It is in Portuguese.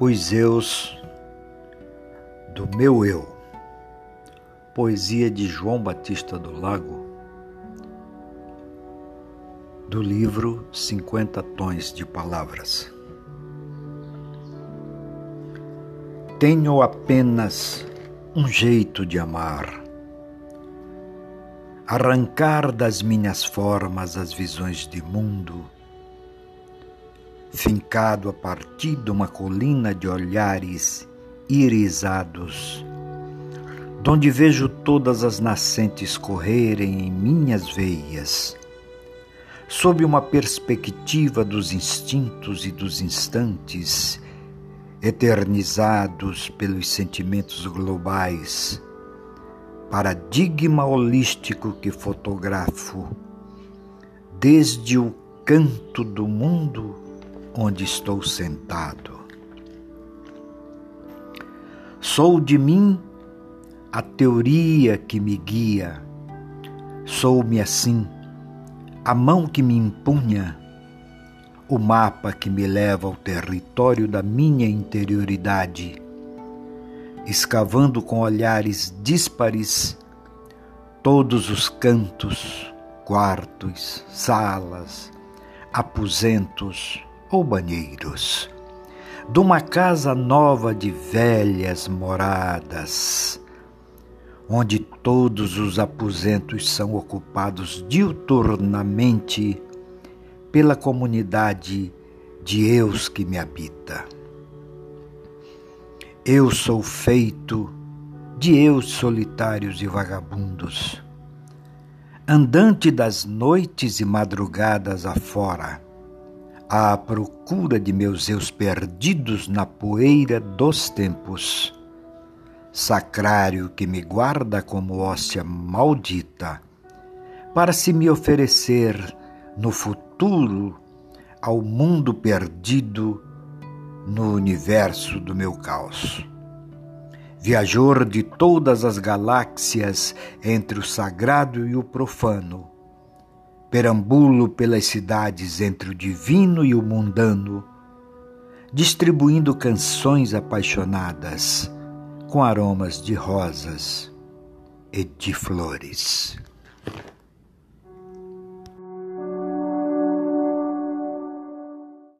Os Eus do Meu Eu. Poesia de João Batista do Lago, do livro 50 Tons de Palavras. Tenho apenas um jeito de amar. Arrancar das minhas formas as visões de mundo fincado a partir de uma colina de olhares irisados, donde vejo todas as nascentes correrem em minhas veias, sob uma perspectiva dos instintos e dos instantes, eternizados pelos sentimentos globais, paradigma holístico que fotografo, desde o canto do mundo onde estou sentado. Sou de mim a teoria que me guia, sou-me assim, a mão que me impunha, o mapa que me leva ao território da minha interioridade, escavando com olhares díspares todos os cantos, quartos, salas, aposentos, ou banheiros, de uma casa nova de velhas moradas, onde todos os aposentos são ocupados diuturnamente pela comunidade de eus que me habita. Eu sou feito de eus solitários e vagabundos, andante das noites e madrugadas afora à procura de meus eus perdidos na poeira dos tempos. Sacrário que me guarda como hóstia maldita, para se me oferecer no futuro ao mundo perdido no universo do meu caos. Viajor de todas as galáxias entre o sagrado e o profano, Perambulo pelas cidades entre o divino e o mundano, distribuindo canções apaixonadas com aromas de rosas e de flores.